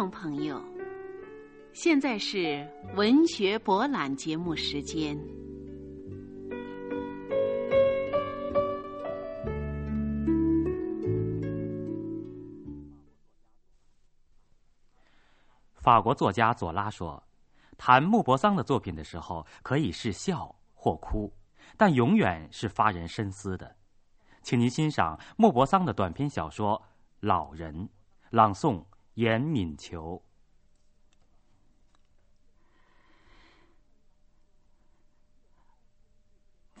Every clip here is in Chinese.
众朋友，现在是文学博览节目时间。法国作家左拉说：“谈莫泊桑的作品的时候，可以是笑或哭，但永远是发人深思的。”请您欣赏莫泊桑的短篇小说《老人》，朗诵严敏球。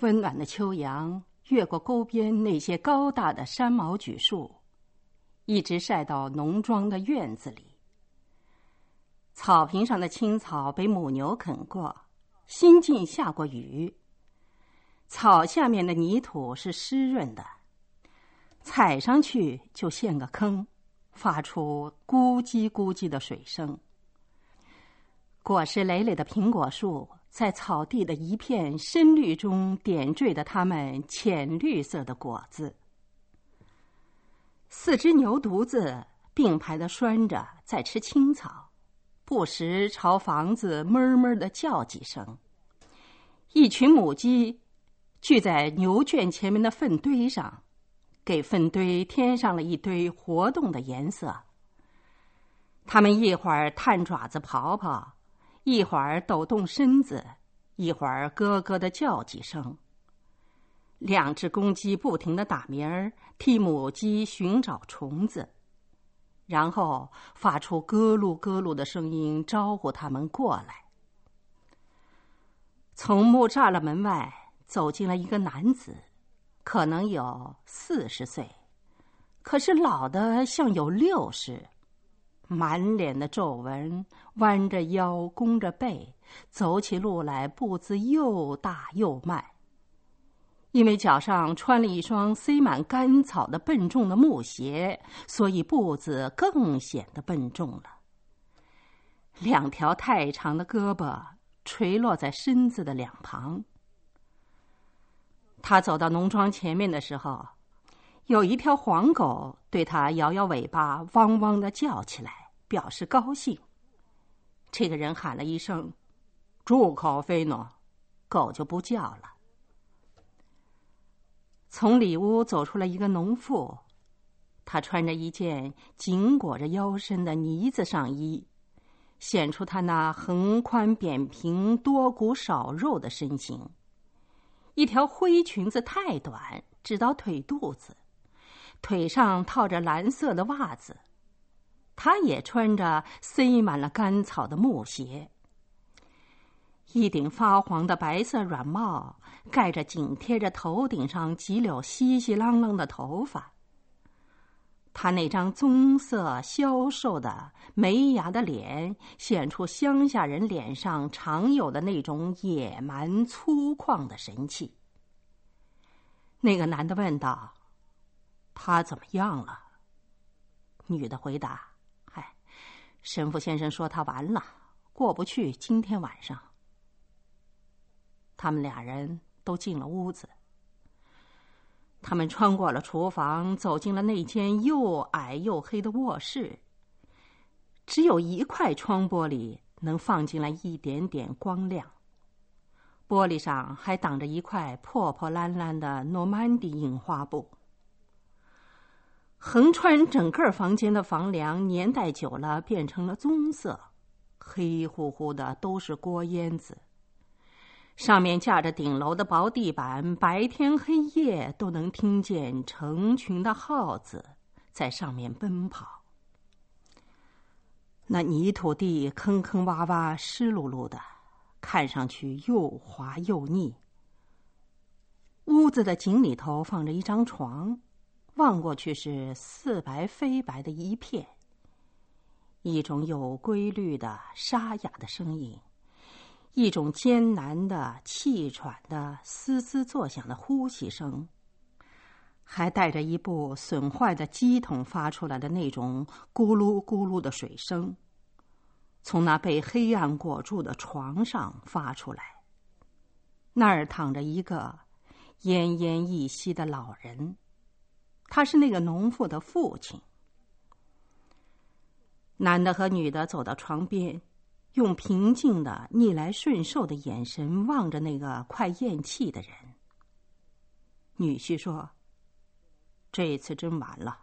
温暖的秋阳越过沟边那些高大的山毛榉树，一直晒到农庄的院子里。草坪上的青草被母牛啃过，新近下过雨。草下面的泥土是湿润的，踩上去就陷个坑，发出咕叽咕叽的水声。果实累累的苹果树在草地的一片深绿中点缀着它们浅绿色的果子。四只牛犊子并排的拴着，在吃青草，不时朝房子哞哞的叫几声。一群母鸡。聚在牛圈前面的粪堆上，给粪堆添上了一堆活动的颜色。它们一会儿探爪子刨刨，一会儿抖动身子，一会儿咯咯的叫几声。两只公鸡不停的打鸣儿，替母鸡寻找虫子，然后发出咯噜咯噜的声音招呼它们过来。从木栅栏门外。走进了一个男子，可能有四十岁，可是老的像有六十，满脸的皱纹，弯着腰，弓着背，走起路来步子又大又慢。因为脚上穿了一双塞满干草的笨重的木鞋，所以步子更显得笨重了。两条太长的胳膊垂落在身子的两旁。他走到农庄前面的时候，有一条黄狗对他摇摇尾巴，汪汪的叫起来，表示高兴。这个人喊了一声：“住口，菲诺！”狗就不叫了。从里屋走出来一个农妇，她穿着一件紧裹着腰身的呢子上衣，显出她那横宽扁平、多骨少肉的身形。一条灰裙子太短，只到腿肚子，腿上套着蓝色的袜子。他也穿着塞满了干草的木鞋。一顶发黄的白色软帽盖着紧贴着头顶上几绺稀稀啷啷的头发。他那张棕色消瘦的没牙的脸，显出乡下人脸上常有的那种野蛮粗犷的神气。那个男的问道：“他怎么样了？”女的回答：“嗨，神父先生说他完了，过不去今天晚上。”他们俩人都进了屋子。他们穿过了厨房，走进了那间又矮又黑的卧室。只有一块窗玻璃能放进来一点点光亮。玻璃上还挡着一块破破烂烂的诺曼底印花布。横穿整个房间的房梁，年代久了变成了棕色，黑乎乎的都是锅烟子。上面架着顶楼的薄地板，白天黑夜都能听见成群的耗子在上面奔跑。那泥土地坑坑洼洼、湿漉漉的，看上去又滑又腻。屋子的井里头放着一张床，望过去是似白非白的一片。一种有规律的沙哑的声音。一种艰难的、气喘的、嘶嘶作响的呼吸声，还带着一部损坏的机筒发出来的那种咕噜咕噜的水声，从那被黑暗裹住的床上发出来。那儿躺着一个奄奄一息的老人，他是那个农妇的父亲。男的和女的走到床边，用平静的、逆来顺受的眼神望着那个快咽气的人。女婿说：“这次真完了，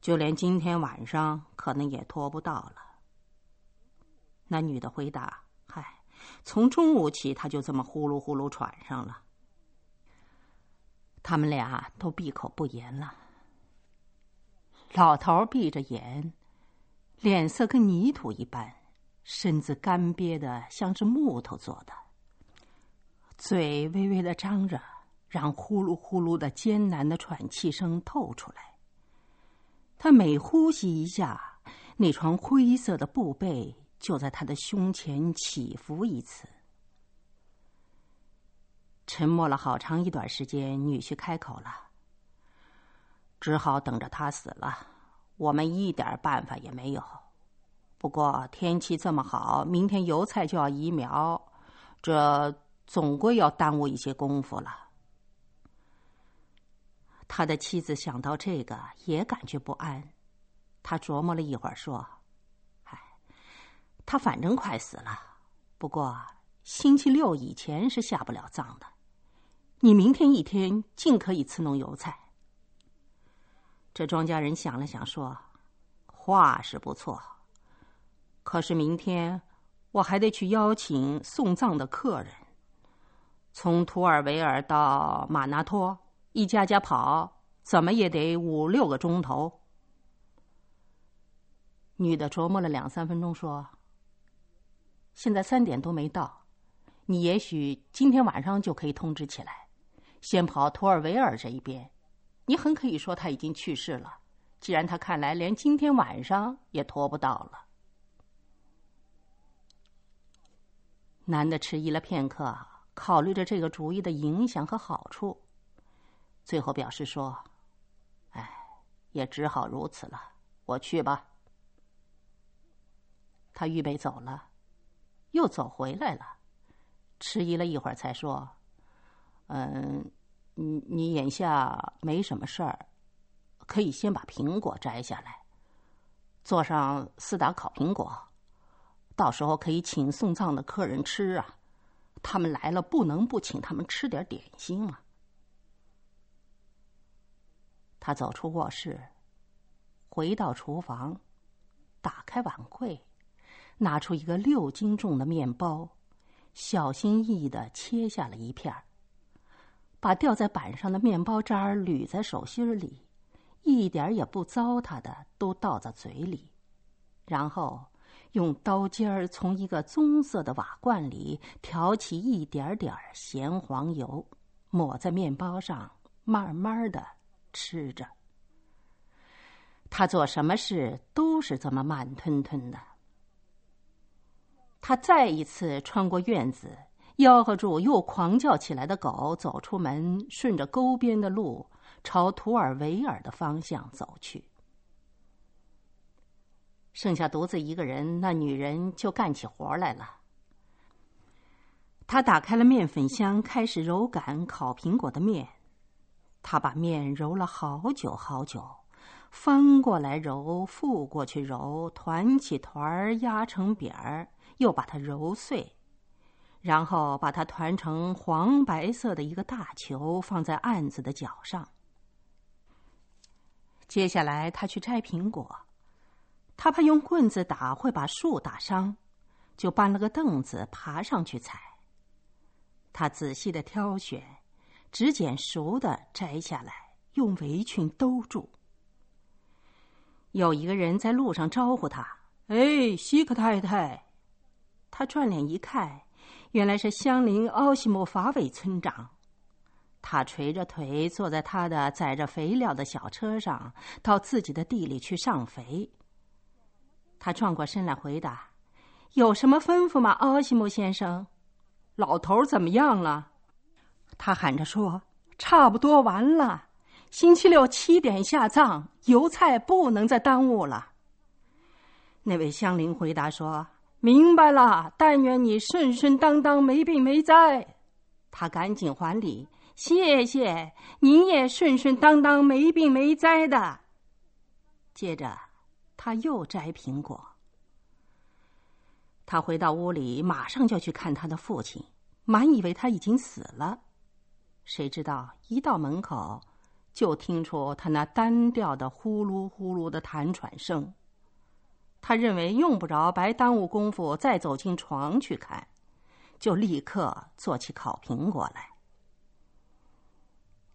就连今天晚上可能也拖不到了。”那女的回答：“嗨，从中午起他就这么呼噜呼噜喘上了。”他们俩都闭口不言了。老头闭着眼。脸色跟泥土一般，身子干瘪的像是木头做的，嘴微微的张着，让呼噜呼噜的艰难的喘气声透出来。他每呼吸一下，那床灰色的布被就在他的胸前起伏一次。沉默了好长一段时间，女婿开口了：“只好等着他死了。”我们一点办法也没有。不过天气这么好，明天油菜就要移苗，这总归要耽误一些功夫了。他的妻子想到这个，也感觉不安。他琢磨了一会儿，说：“哎，他反正快死了。不过星期六以前是下不了葬的。你明天一天尽可以伺弄油菜。”这庄稼人想了想，说：“话是不错，可是明天我还得去邀请送葬的客人。从图尔维尔到马纳托，一家家跑，怎么也得五六个钟头。”女的琢磨了两三分钟，说：“现在三点都没到，你也许今天晚上就可以通知起来，先跑图尔维尔这一边。”你很可以说他已经去世了，既然他看来连今天晚上也拖不到了。男的迟疑了片刻，考虑着这个主意的影响和好处，最后表示说：“哎，也只好如此了，我去吧。”他预备走了，又走回来了，迟疑了一会儿，才说：“嗯。”你你眼下没什么事儿，可以先把苹果摘下来，做上四打烤苹果，到时候可以请送葬的客人吃啊。他们来了，不能不请他们吃点点心嘛。他走出卧室，回到厨房，打开碗柜，拿出一个六斤重的面包，小心翼翼的切下了一片。把掉在板上的面包渣捋在手心里，一点也不糟蹋的都倒在嘴里，然后用刀尖儿从一个棕色的瓦罐里挑起一点点咸黄油，抹在面包上，慢慢的吃着。他做什么事都是这么慢吞吞的。他再一次穿过院子。吆喝住又狂叫起来的狗，走出门，顺着沟边的路，朝图尔维尔的方向走去。剩下独自一个人，那女人就干起活来了。她打开了面粉箱，开始揉擀烤苹果的面。她把面揉了好久好久，翻过来揉，覆过去揉，团起团儿，压成饼儿，又把它揉碎。然后把它团成黄白色的一个大球，放在案子的角上。接下来，他去摘苹果，他怕用棍子打会把树打伤，就搬了个凳子爬上去采。他仔细的挑选，只捡熟的摘下来，用围裙兜住。有一个人在路上招呼他：“哎，西克太太。”他转脸一看。原来是乡邻奥西莫法韦村长，他垂着腿坐在他的载着肥料的小车上，到自己的地里去上肥。他转过身来回答：“有什么吩咐吗，奥西姆先生？老头怎么样了？”他喊着说：“差不多完了，星期六七点下葬，油菜不能再耽误了。”那位乡邻回答说。明白了，但愿你顺顺当当，没病没灾。他赶紧还礼，谢谢，您也顺顺当当，没病没灾的。接着，他又摘苹果。他回到屋里，马上就去看他的父亲，满以为他已经死了。谁知道一到门口，就听出他那单调的呼噜呼噜的弹喘声。他认为用不着白耽误功夫，再走进床去看，就立刻做起烤苹果来。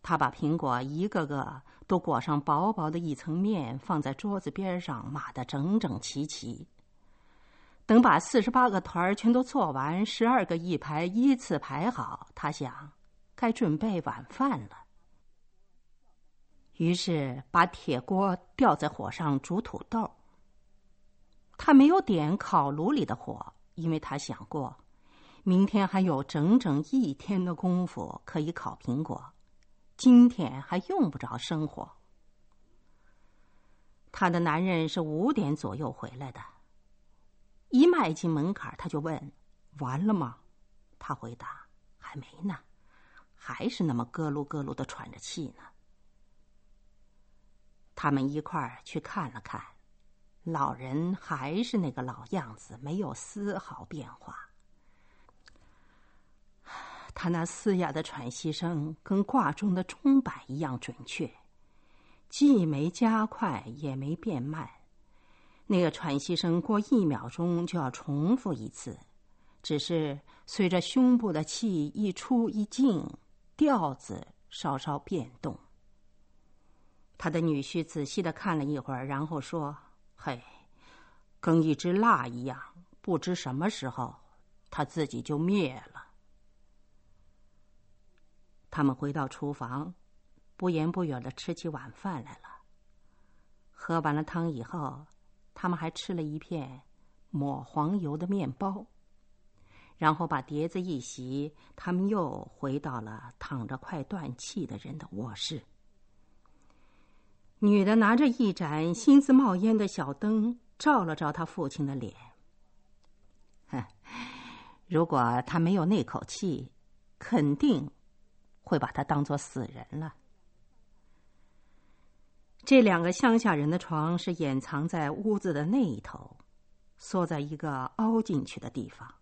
他把苹果一个个都裹上薄薄的一层面，放在桌子边上，码得整整齐齐。等把四十八个团儿全都做完，十二个一排依次排好，他想，该准备晚饭了。于是把铁锅吊在火上煮土豆。他没有点烤炉里的火，因为他想过，明天还有整整一天的功夫可以烤苹果，今天还用不着生火。他的男人是五点左右回来的。一迈进门槛，他就问：“完了吗？”他回答：“还没呢，还是那么咯噜咯噜的喘着气呢。”他们一块儿去看了看，老人还是那个老样子，没有丝毫变化。他那嘶哑的喘息声跟挂钟的钟摆一样准确，既没加快，也没变慢。那个喘息声过一秒钟就要重复一次，只是随着胸部的气一出一进，调子稍稍变动。他的女婿仔细的看了一会儿，然后说：“嘿，跟一支蜡一样，不知什么时候，他自己就灭了。”他们回到厨房，不言不语的吃起晚饭来了。喝完了汤以后。他们还吃了一片抹黄油的面包，然后把碟子一洗，他们又回到了躺着快断气的人的卧室。女的拿着一盏星子冒烟的小灯，照了照他父亲的脸。哼，如果他没有那口气，肯定会把他当做死人了。这两个乡下人的床是掩藏在屋子的那一头，缩在一个凹进去的地方。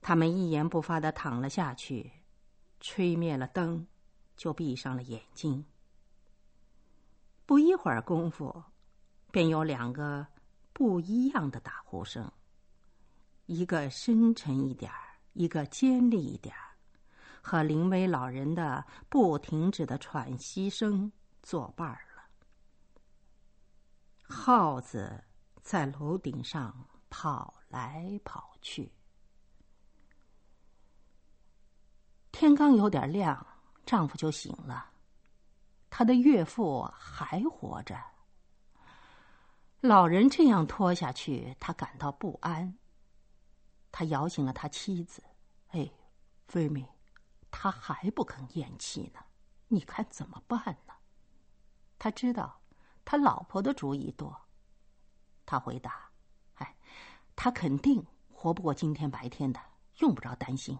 他们一言不发的躺了下去，吹灭了灯，就闭上了眼睛。不一会儿功夫，便有两个不一样的打呼声，一个深沉一点儿，一个尖利一点儿，和临危老人的不停止的喘息声。作伴儿了。耗子在楼顶上跑来跑去。天刚有点亮，丈夫就醒了。他的岳父还活着。老人这样拖下去，他感到不安。他摇醒了他妻子：“哎，菲米，他还不肯咽气呢，你看怎么办呢？”他知道，他老婆的主意多。他回答：“哎，他肯定活不过今天白天的，用不着担心。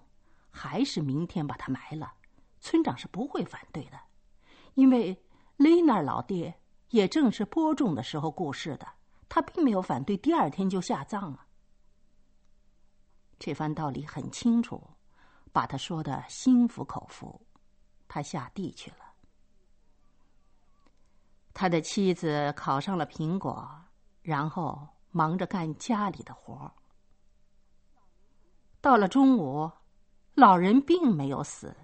还是明天把他埋了，村长是不会反对的，因为雷纳老爹也正是播种的时候过世的，他并没有反对第二天就下葬啊。这番道理很清楚，把他说的心服口服。他下地去了。”他的妻子烤上了苹果，然后忙着干家里的活儿。到了中午，老人并没有死。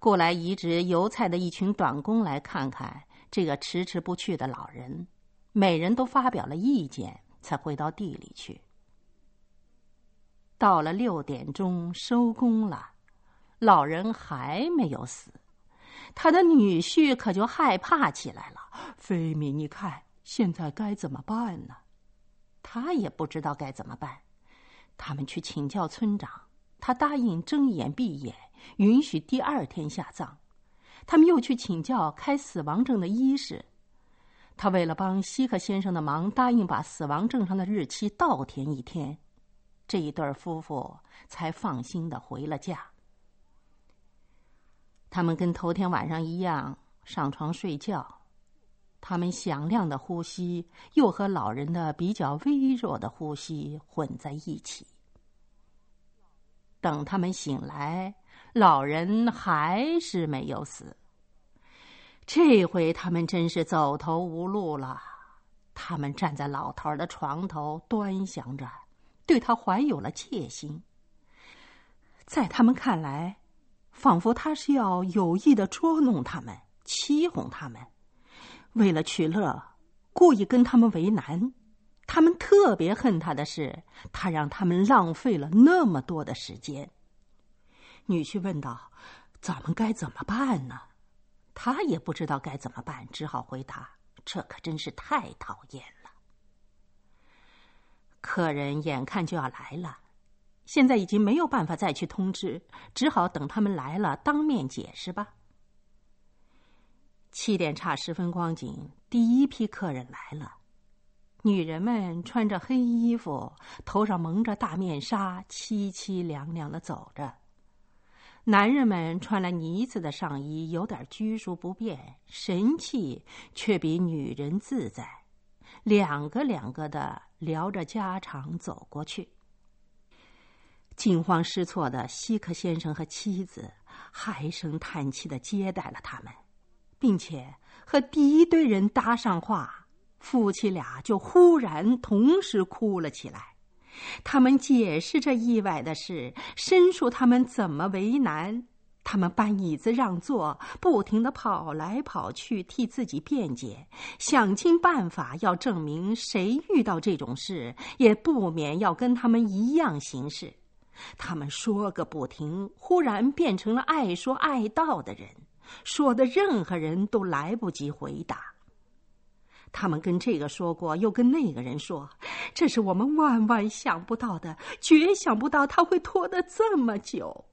过来移植油菜的一群短工来看看这个迟迟不去的老人，每人都发表了意见，才回到地里去。到了六点钟收工了，老人还没有死。他的女婿可就害怕起来了。菲米，你看现在该怎么办呢？他也不知道该怎么办。他们去请教村长，他答应睁眼闭眼，允许第二天下葬。他们又去请教开死亡证的医师，他为了帮希克先生的忙，答应把死亡证上的日期倒填一天。这一对夫妇才放心的回了家。他们跟头天晚上一样上床睡觉。他们响亮的呼吸又和老人的比较微弱的呼吸混在一起。等他们醒来，老人还是没有死。这回他们真是走投无路了。他们站在老头的床头，端详着，对他怀有了戒心。在他们看来，仿佛他是要有意的捉弄他们，欺哄他们。为了取乐，故意跟他们为难。他们特别恨他的是，他让他们浪费了那么多的时间。女婿问道：“咱们该怎么办呢？”他也不知道该怎么办，只好回答：“这可真是太讨厌了。”客人眼看就要来了，现在已经没有办法再去通知，只好等他们来了当面解释吧。七点差十分光景，第一批客人来了。女人们穿着黑衣服，头上蒙着大面纱，凄凄凉凉的走着。男人们穿了呢子的上衣，有点拘束不便，神气却比女人自在。两个两个的聊着家常走过去。惊慌失措的希克先生和妻子唉声叹气的接待了他们。并且和第一堆人搭上话，夫妻俩就忽然同时哭了起来。他们解释这意外的事，申诉他们怎么为难。他们搬椅子让座，不停的跑来跑去替自己辩解，想尽办法要证明谁遇到这种事也不免要跟他们一样行事。他们说个不停，忽然变成了爱说爱道的人。说的任何人都来不及回答。他们跟这个说过，又跟那个人说：“这是我们万万想不到的，绝想不到他会拖得这么久。”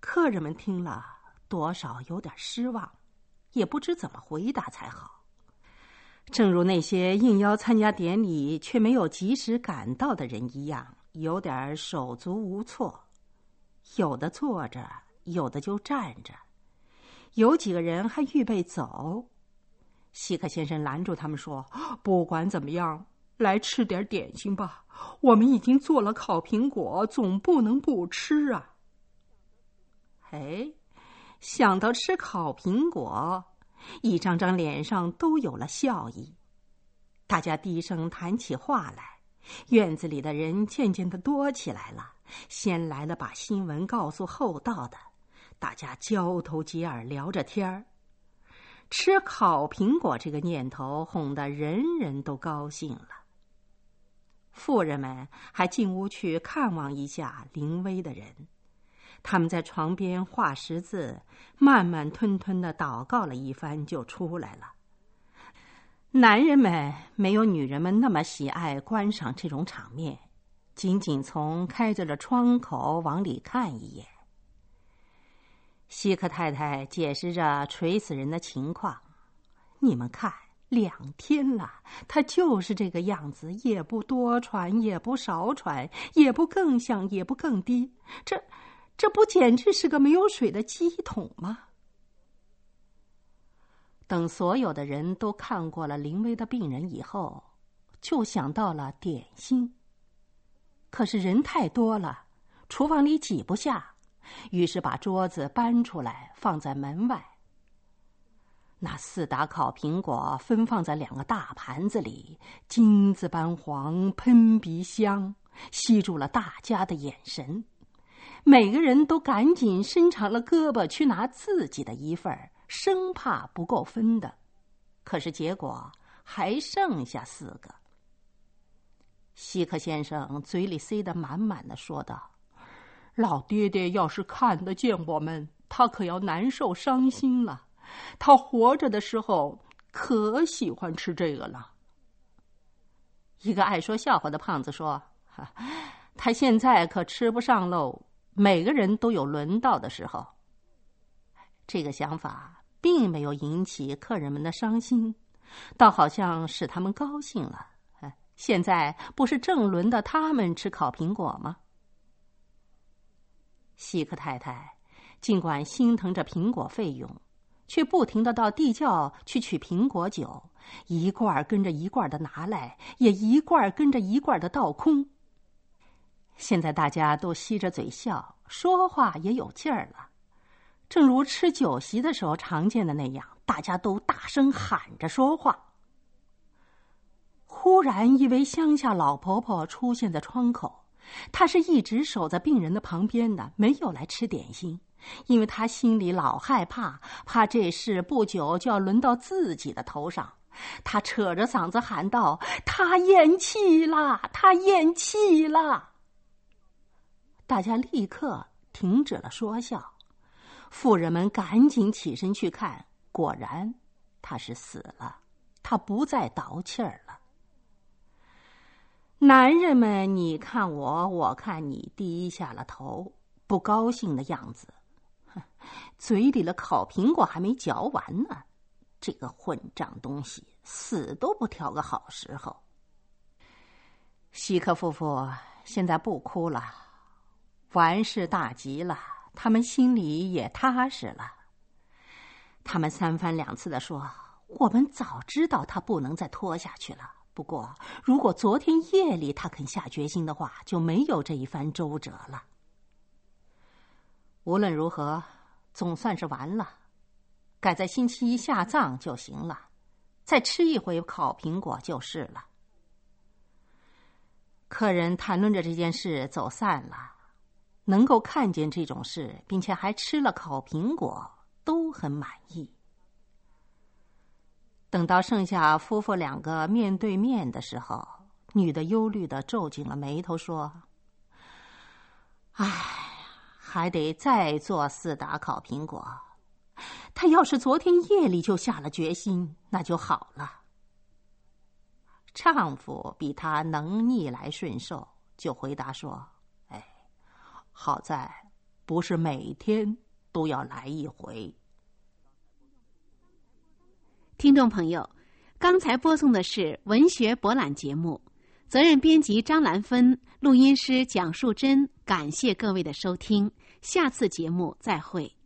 客人们听了，多少有点失望，也不知怎么回答才好。正如那些应邀参加典礼却没有及时赶到的人一样，有点手足无措，有的坐着。有的就站着，有几个人还预备走。希克先生拦住他们说：“不管怎么样，来吃点点心吧。我们已经做了烤苹果，总不能不吃啊。”哎，想到吃烤苹果，一张张脸上都有了笑意。大家低声谈起话来，院子里的人渐渐的多起来了。先来了把新闻告诉后到的。大家交头接耳聊着天儿，吃烤苹果这个念头哄得人人都高兴了。富人们还进屋去看望一下临危的人，他们在床边画十字，慢慢吞吞的祷告了一番，就出来了。男人们没有女人们那么喜爱观赏这种场面，仅仅从开着的窗口往里看一眼。希克太太解释着垂死人的情况：“你们看，两天了，他就是这个样子，也不多喘，也不少喘，也不更响，也不更低。这，这不简直是个没有水的鸡桶吗？”等所有的人都看过了临危的病人以后，就想到了点心。可是人太多了，厨房里挤不下。于是把桌子搬出来，放在门外。那四打烤苹果分放在两个大盘子里，金子般黄，喷鼻香，吸住了大家的眼神。每个人都赶紧伸长了胳膊去拿自己的一份儿生怕不够分的。可是结果还剩下四个。希克先生嘴里塞得满满的，说道。老爹爹要是看得见我们，他可要难受伤心了。他活着的时候可喜欢吃这个了。一个爱说笑话的胖子说：“哈，他现在可吃不上喽。每个人都有轮到的时候。”这个想法并没有引起客人们的伤心，倒好像使他们高兴了。现在不是正轮到他们吃烤苹果吗？希克太太尽管心疼着苹果费用，却不停的到地窖去取苹果酒，一罐跟着一罐的拿来，也一罐跟着一罐的倒空。现在大家都吸着嘴笑，说话也有劲儿了，正如吃酒席的时候常见的那样，大家都大声喊着说话。忽然，一位乡下老婆婆出现在窗口，她是一直守在病人的旁边的，没有来吃点心，因为她心里老害怕，怕这事不久就要轮到自己的头上。她扯着嗓子喊道：“她咽气了，她咽气了！”大家立刻停止了说笑，妇人们赶紧起身去看，果然，她是死了，她不再倒气儿了。男人们，你看我，我看你，低下了头，不高兴的样子。嘴里的烤苹果还没嚼完呢，这个混账东西，死都不挑个好时候。希克夫妇现在不哭了，完事大吉了，他们心里也踏实了。他们三番两次的说：“我们早知道他不能再拖下去了。”不过，如果昨天夜里他肯下决心的话，就没有这一番周折了。无论如何，总算是完了，改在星期一下葬就行了，再吃一回烤苹果就是了。客人谈论着这件事走散了，能够看见这种事，并且还吃了烤苹果，都很满意。等到剩下夫妇两个面对面的时候，女的忧虑的皱紧了眉头，说：“唉，还得再做四打烤苹果。他要是昨天夜里就下了决心，那就好了。丈夫比她能逆来顺受，就回答说：‘，好在不是每天都要来一回。’”听众朋友，刚才播送的是文学博览节目，责任编辑张兰芬，录音师蒋树珍，感谢各位的收听，下次节目再会。